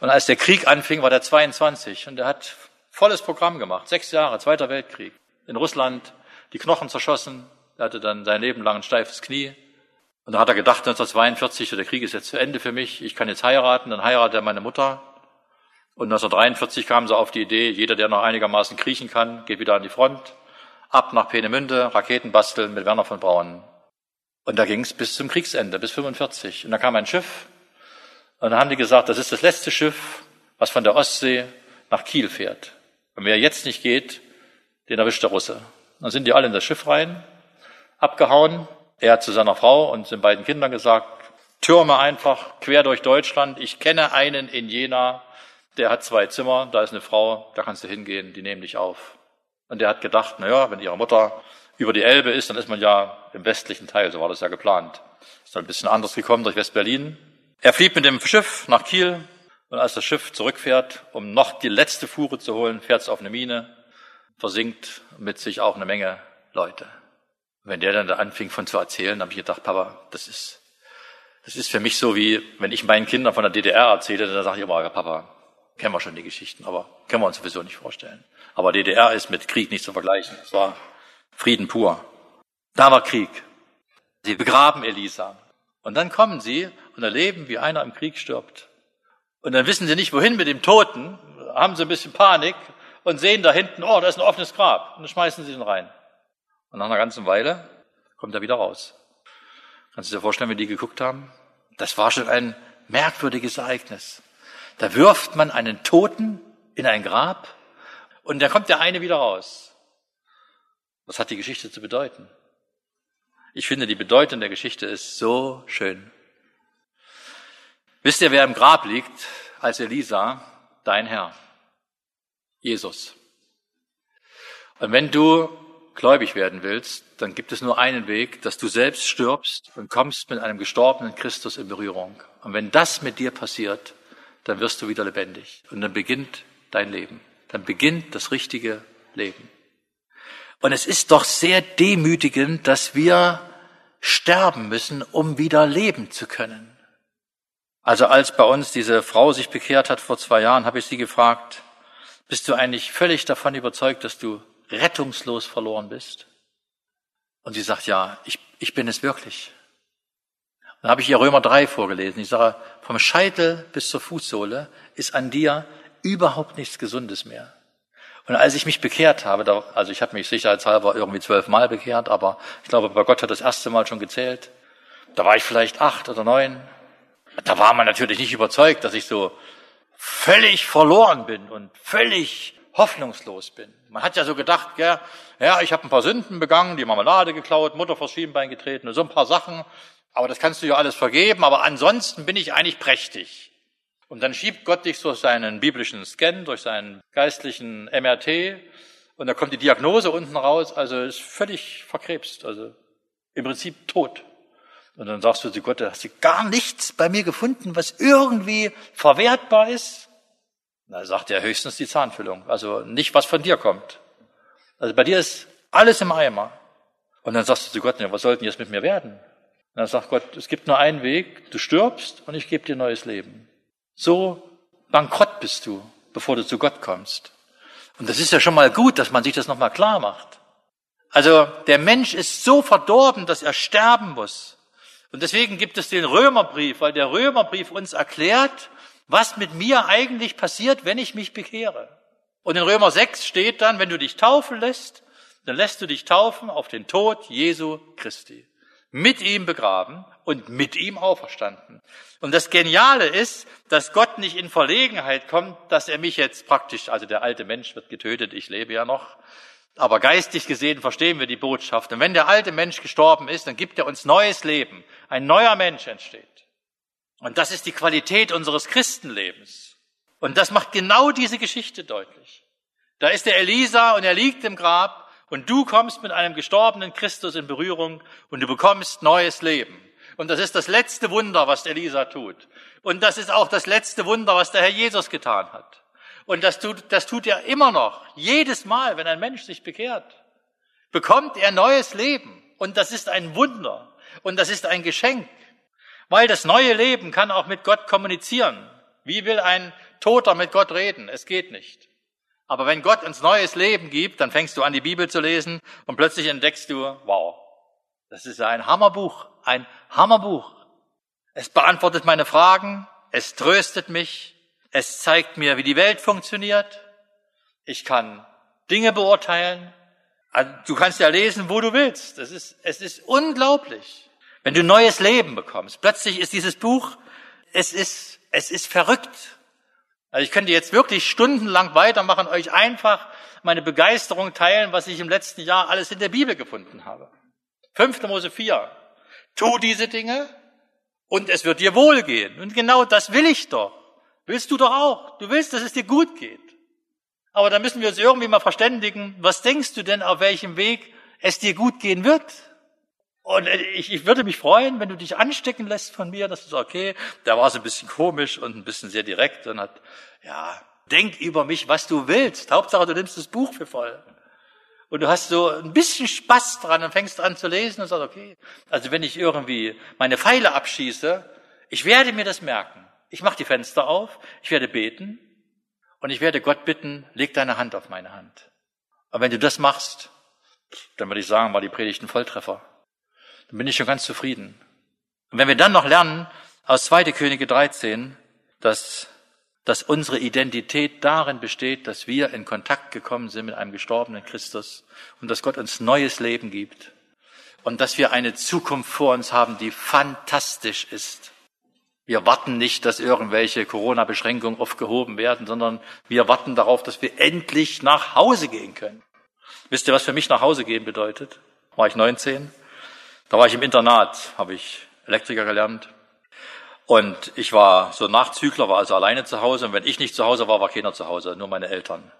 und als der Krieg anfing, war der 22 und er hat volles Programm gemacht. Sechs Jahre, Zweiter Weltkrieg. In Russland die Knochen zerschossen. Er hatte dann sein Leben lang ein steifes Knie. Und da hat er gedacht, 1942, der Krieg ist jetzt zu Ende für mich, ich kann jetzt heiraten. Dann heiratet er meine Mutter. Und 1943 kamen sie auf die Idee, jeder, der noch einigermaßen kriechen kann, geht wieder an die Front. Ab nach Peenemünde, Raketen basteln mit Werner von Braun. Und da ging es bis zum Kriegsende, bis 45. Und da kam ein Schiff. Und da haben die gesagt, das ist das letzte Schiff, was von der Ostsee nach Kiel fährt. Und wer jetzt nicht geht, den erwischt der Russe. Dann sind die alle in das Schiff rein, abgehauen. Er hat zu seiner Frau und den beiden Kindern gesagt, Türme einfach quer durch Deutschland. Ich kenne einen in Jena, der hat zwei Zimmer, da ist eine Frau, da kannst du hingehen, die nehmen dich auf. Und der hat gedacht, na ja, wenn ihre Mutter über die Elbe ist, dann ist man ja im westlichen Teil, so war das ja geplant. Ist dann ein bisschen anders gekommen durch West-Berlin. Er fliegt mit dem Schiff nach Kiel und als das Schiff zurückfährt, um noch die letzte Fuhre zu holen, fährt es auf eine Mine, versinkt mit sich auch eine Menge Leute. wenn der dann da anfing von zu erzählen, habe ich gedacht, Papa, das ist, das ist für mich so wie, wenn ich meinen Kindern von der DDR erzähle, dann sage ich immer, Papa, kennen wir schon die Geschichten, aber können wir uns sowieso nicht vorstellen. Aber DDR ist mit Krieg nicht zu vergleichen. Es war Frieden pur. Da war Krieg. Sie begraben Elisa. Und dann kommen sie und erleben, wie einer im Krieg stirbt. Und dann wissen sie nicht, wohin mit dem Toten, haben sie ein bisschen Panik und sehen da hinten, oh, da ist ein offenes Grab. Und dann schmeißen sie ihn rein. Und nach einer ganzen Weile kommt er wieder raus. Kannst du dir vorstellen, wie die geguckt haben? Das war schon ein merkwürdiges Ereignis. Da wirft man einen Toten in ein Grab und da kommt der eine wieder raus. Was hat die Geschichte zu bedeuten? Ich finde, die Bedeutung der Geschichte ist so schön. Wisst ihr, wer im Grab liegt als Elisa? Dein Herr. Jesus. Und wenn du gläubig werden willst, dann gibt es nur einen Weg, dass du selbst stirbst und kommst mit einem gestorbenen Christus in Berührung. Und wenn das mit dir passiert, dann wirst du wieder lebendig. Und dann beginnt dein Leben. Dann beginnt das richtige Leben. Und es ist doch sehr demütigend, dass wir sterben müssen, um wieder leben zu können. Also als bei uns diese Frau sich bekehrt hat vor zwei Jahren, habe ich sie gefragt, bist du eigentlich völlig davon überzeugt, dass du rettungslos verloren bist? Und sie sagt, ja, ich, ich bin es wirklich. Dann habe ich ihr Römer 3 vorgelesen. Ich sage, vom Scheitel bis zur Fußsohle ist an dir überhaupt nichts Gesundes mehr. Und als ich mich bekehrt habe, also ich habe mich sicherheitshalber irgendwie zwölfmal bekehrt, aber ich glaube, bei Gott hat das erste Mal schon gezählt. Da war ich vielleicht acht oder neun. Da war man natürlich nicht überzeugt, dass ich so völlig verloren bin und völlig hoffnungslos bin. Man hat ja so gedacht, ja, ja ich habe ein paar Sünden begangen, die Marmelade geklaut, Mutter vors Schienbein getreten und so ein paar Sachen. Aber das kannst du ja alles vergeben. Aber ansonsten bin ich eigentlich prächtig. Und dann schiebt Gott dich durch seinen biblischen Scan, durch seinen geistlichen MRT und da kommt die Diagnose unten raus, also ist völlig verkrebst, also im Prinzip tot. Und dann sagst du zu Gott, hast du gar nichts bei mir gefunden, was irgendwie verwertbar ist? Na, sagt er höchstens die Zahnfüllung, also nicht, was von dir kommt. Also bei dir ist alles im Eimer. Und dann sagst du zu Gott, was sollten jetzt mit mir werden? Und dann sagt Gott, es gibt nur einen Weg, du stirbst und ich gebe dir neues Leben. So bankrott bist du, bevor du zu Gott kommst. Und das ist ja schon mal gut, dass man sich das nochmal klar macht. Also der Mensch ist so verdorben, dass er sterben muss. Und deswegen gibt es den Römerbrief, weil der Römerbrief uns erklärt, was mit mir eigentlich passiert, wenn ich mich bekehre. Und in Römer 6 steht dann, wenn du dich taufen lässt, dann lässt du dich taufen auf den Tod Jesu Christi. Mit ihm begraben und mit ihm auferstanden. Und das Geniale ist, dass Gott nicht in Verlegenheit kommt, dass er mich jetzt praktisch, also der alte Mensch wird getötet, ich lebe ja noch, aber geistig gesehen verstehen wir die Botschaft. Und wenn der alte Mensch gestorben ist, dann gibt er uns neues Leben. Ein neuer Mensch entsteht. Und das ist die Qualität unseres Christenlebens. Und das macht genau diese Geschichte deutlich. Da ist der Elisa und er liegt im Grab und du kommst mit einem gestorbenen Christus in Berührung und du bekommst neues Leben. Und das ist das letzte Wunder, was Elisa tut. Und das ist auch das letzte Wunder, was der Herr Jesus getan hat. Und das tut, das tut er immer noch. Jedes Mal, wenn ein Mensch sich bekehrt, bekommt er neues Leben. Und das ist ein Wunder. Und das ist ein Geschenk. Weil das neue Leben kann auch mit Gott kommunizieren. Wie will ein Toter mit Gott reden? Es geht nicht. Aber wenn Gott uns neues Leben gibt, dann fängst du an, die Bibel zu lesen und plötzlich entdeckst du, wow, das ist ein Hammerbuch, ein Hammerbuch. Es beantwortet meine Fragen, es tröstet mich, es zeigt mir, wie die Welt funktioniert. Ich kann Dinge beurteilen. Also, du kannst ja lesen, wo du willst. Es ist, es ist unglaublich. Wenn du neues Leben bekommst, plötzlich ist dieses Buch, es ist, es ist verrückt. Also ich könnte jetzt wirklich stundenlang weitermachen, euch einfach meine Begeisterung teilen, was ich im letzten Jahr alles in der Bibel gefunden habe. 5. Mose 4. Tu diese Dinge und es wird dir wohlgehen. Und genau das will ich doch. Willst du doch auch. Du willst, dass es dir gut geht. Aber da müssen wir uns irgendwie mal verständigen, was denkst du denn, auf welchem Weg es dir gut gehen wird? Und ich, ich würde mich freuen, wenn du dich anstecken lässt von mir, das ist okay. Der war so ein bisschen komisch und ein bisschen sehr direkt und hat, ja, denk über mich, was du willst. Hauptsache, du nimmst das Buch für voll. Und du hast so ein bisschen Spaß dran und fängst an zu lesen und sagst, okay, also wenn ich irgendwie meine Pfeile abschieße, ich werde mir das merken. Ich mache die Fenster auf, ich werde beten und ich werde Gott bitten, leg deine Hand auf meine Hand. Aber wenn du das machst, dann würde ich sagen, war die Predigt ein Volltreffer dann bin ich schon ganz zufrieden. Und wenn wir dann noch lernen aus 2. Könige 13, dass, dass unsere Identität darin besteht, dass wir in Kontakt gekommen sind mit einem gestorbenen Christus und dass Gott uns neues Leben gibt und dass wir eine Zukunft vor uns haben, die fantastisch ist. Wir warten nicht, dass irgendwelche Corona-Beschränkungen aufgehoben werden, sondern wir warten darauf, dass wir endlich nach Hause gehen können. Wisst ihr, was für mich nach Hause gehen bedeutet? War ich 19? Da war ich im Internat, habe ich Elektriker gelernt. Und ich war so Nachzügler, war also alleine zu Hause. Und wenn ich nicht zu Hause war, war keiner zu Hause, nur meine Eltern.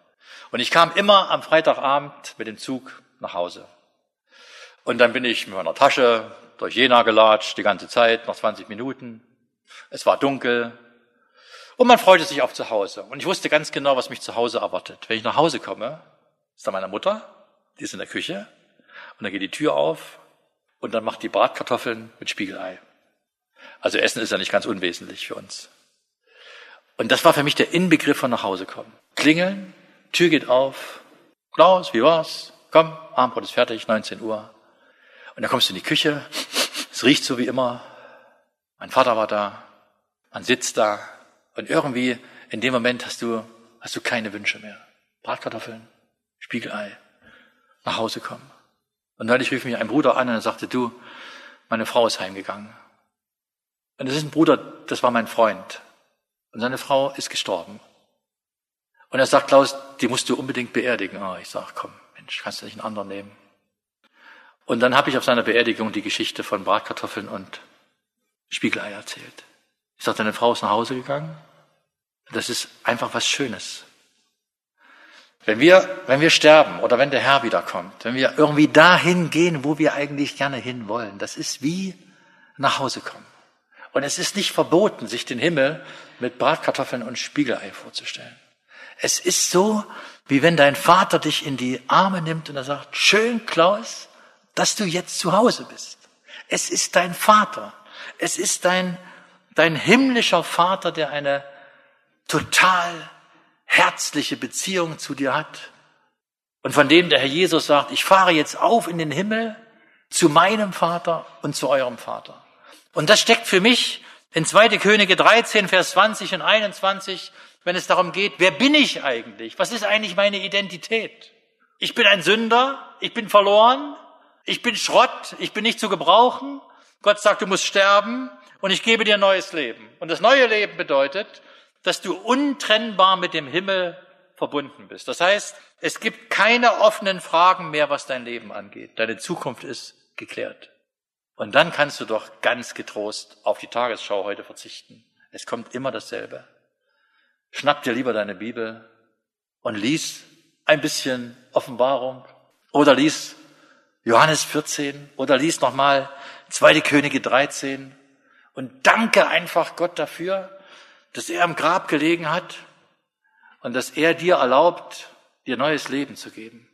Und ich kam immer am Freitagabend mit dem Zug nach Hause. Und dann bin ich mit meiner Tasche durch Jena gelatscht, die ganze Zeit, noch 20 Minuten. Es war dunkel. Und man freute sich auf zu Hause. Und ich wusste ganz genau, was mich zu Hause erwartet. Wenn ich nach Hause komme, ist da meine Mutter, die ist in der Küche. Und dann geht die Tür auf und dann macht die Bratkartoffeln mit Spiegelei. Also Essen ist ja nicht ganz unwesentlich für uns. Und das war für mich der Inbegriff von nach Hause kommen. Klingeln, Tür geht auf. Klaus, wie war's? Komm, Abendbrot ist fertig, 19 Uhr. Und dann kommst du in die Küche. Es riecht so wie immer. Mein Vater war da. Man sitzt da. Und irgendwie in dem Moment hast du, hast du keine Wünsche mehr. Bratkartoffeln, Spiegelei, nach Hause kommen. Und neulich rief mich ein Bruder an und er sagte, du, meine Frau ist heimgegangen. Und das ist ein Bruder, das war mein Freund. Und seine Frau ist gestorben. Und er sagt, Klaus, die musst du unbedingt beerdigen. Oh, ich sag, komm, Mensch, kannst du nicht einen anderen nehmen? Und dann habe ich auf seiner Beerdigung die Geschichte von Bratkartoffeln und Spiegelei erzählt. Ich sage, deine Frau ist nach Hause gegangen. Das ist einfach was Schönes. Wenn wir, wenn wir sterben oder wenn der Herr wiederkommt, wenn wir irgendwie dahin gehen, wo wir eigentlich gerne hinwollen, das ist wie nach Hause kommen. Und es ist nicht verboten, sich den Himmel mit Bratkartoffeln und Spiegelei vorzustellen. Es ist so, wie wenn dein Vater dich in die Arme nimmt und er sagt, schön, Klaus, dass du jetzt zu Hause bist. Es ist dein Vater. Es ist dein, dein himmlischer Vater, der eine total herzliche Beziehung zu dir hat. Und von dem der Herr Jesus sagt, ich fahre jetzt auf in den Himmel zu meinem Vater und zu eurem Vater. Und das steckt für mich in 2. Könige 13, Vers 20 und 21, wenn es darum geht, wer bin ich eigentlich? Was ist eigentlich meine Identität? Ich bin ein Sünder, ich bin verloren, ich bin Schrott, ich bin nicht zu gebrauchen. Gott sagt, du musst sterben und ich gebe dir ein neues Leben. Und das neue Leben bedeutet, dass du untrennbar mit dem Himmel verbunden bist. Das heißt, es gibt keine offenen Fragen mehr, was dein Leben angeht. Deine Zukunft ist geklärt. Und dann kannst du doch ganz getrost auf die Tagesschau heute verzichten. Es kommt immer dasselbe. Schnapp dir lieber deine Bibel und lies ein bisschen Offenbarung oder lies Johannes 14 oder lies nochmal Zweite Könige 13 und danke einfach Gott dafür, dass er im Grab gelegen hat und dass er dir erlaubt, dir neues Leben zu geben.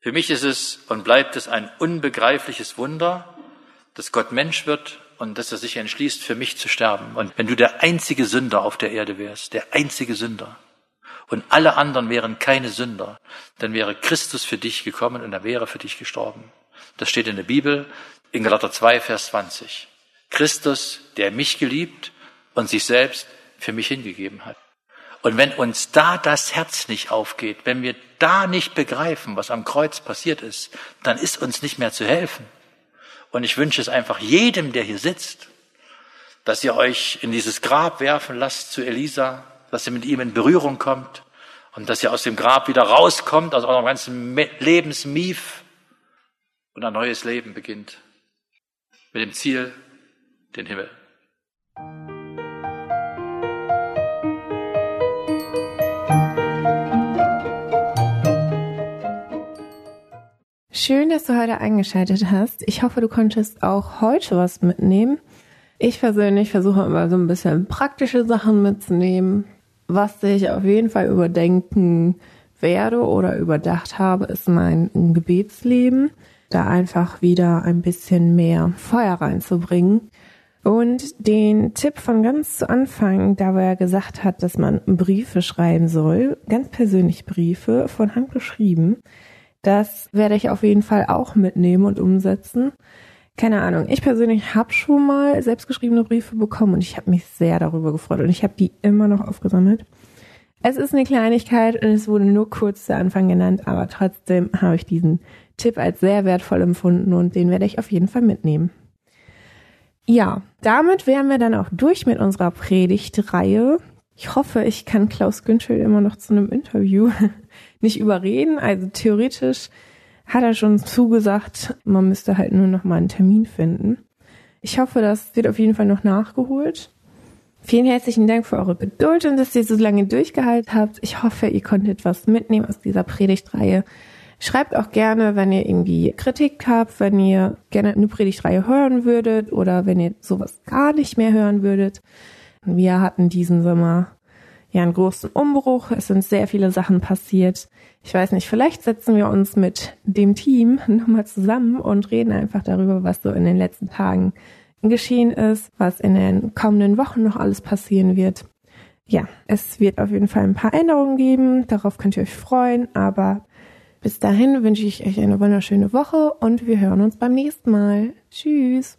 Für mich ist es und bleibt es ein unbegreifliches Wunder, dass Gott Mensch wird und dass er sich entschließt, für mich zu sterben. Und wenn du der einzige Sünder auf der Erde wärst, der einzige Sünder, und alle anderen wären keine Sünder, dann wäre Christus für dich gekommen und er wäre für dich gestorben. Das steht in der Bibel in Galater 2, Vers 20. Christus, der mich geliebt und sich selbst für mich hingegeben hat. Und wenn uns da das Herz nicht aufgeht, wenn wir da nicht begreifen, was am Kreuz passiert ist, dann ist uns nicht mehr zu helfen. Und ich wünsche es einfach jedem, der hier sitzt, dass ihr euch in dieses Grab werfen lasst zu Elisa, dass ihr mit ihm in Berührung kommt und dass ihr aus dem Grab wieder rauskommt, aus eurem ganzen Lebensmief und ein neues Leben beginnt. Mit dem Ziel, den Himmel. Schön, dass du heute eingeschaltet hast. Ich hoffe, du konntest auch heute was mitnehmen. Ich persönlich versuche immer so ein bisschen praktische Sachen mitzunehmen. Was ich auf jeden Fall überdenken werde oder überdacht habe, ist mein Gebetsleben. Da einfach wieder ein bisschen mehr Feuer reinzubringen. Und den Tipp von ganz zu Anfang, da wo er gesagt hat, dass man Briefe schreiben soll, ganz persönlich Briefe von Hand geschrieben, das werde ich auf jeden Fall auch mitnehmen und umsetzen. Keine Ahnung. Ich persönlich habe schon mal selbstgeschriebene Briefe bekommen und ich habe mich sehr darüber gefreut und ich habe die immer noch aufgesammelt. Es ist eine Kleinigkeit und es wurde nur kurz zu Anfang genannt, aber trotzdem habe ich diesen Tipp als sehr wertvoll empfunden und den werde ich auf jeden Fall mitnehmen. Ja, damit wären wir dann auch durch mit unserer Predigtreihe. Ich hoffe, ich kann Klaus Günschel immer noch zu einem Interview nicht überreden. Also theoretisch hat er schon zugesagt, man müsste halt nur noch mal einen Termin finden. Ich hoffe, das wird auf jeden Fall noch nachgeholt. Vielen herzlichen Dank für eure Geduld und dass ihr so lange durchgehalten habt. Ich hoffe, ihr konntet was mitnehmen aus dieser Predigtreihe. Schreibt auch gerne, wenn ihr irgendwie Kritik habt, wenn ihr gerne eine Predigtreihe hören würdet oder wenn ihr sowas gar nicht mehr hören würdet. Wir hatten diesen Sommer ja einen großen Umbruch. Es sind sehr viele Sachen passiert. Ich weiß nicht, vielleicht setzen wir uns mit dem Team nochmal zusammen und reden einfach darüber, was so in den letzten Tagen geschehen ist, was in den kommenden Wochen noch alles passieren wird. Ja, es wird auf jeden Fall ein paar Änderungen geben. Darauf könnt ihr euch freuen. Aber bis dahin wünsche ich euch eine wunderschöne Woche und wir hören uns beim nächsten Mal. Tschüss.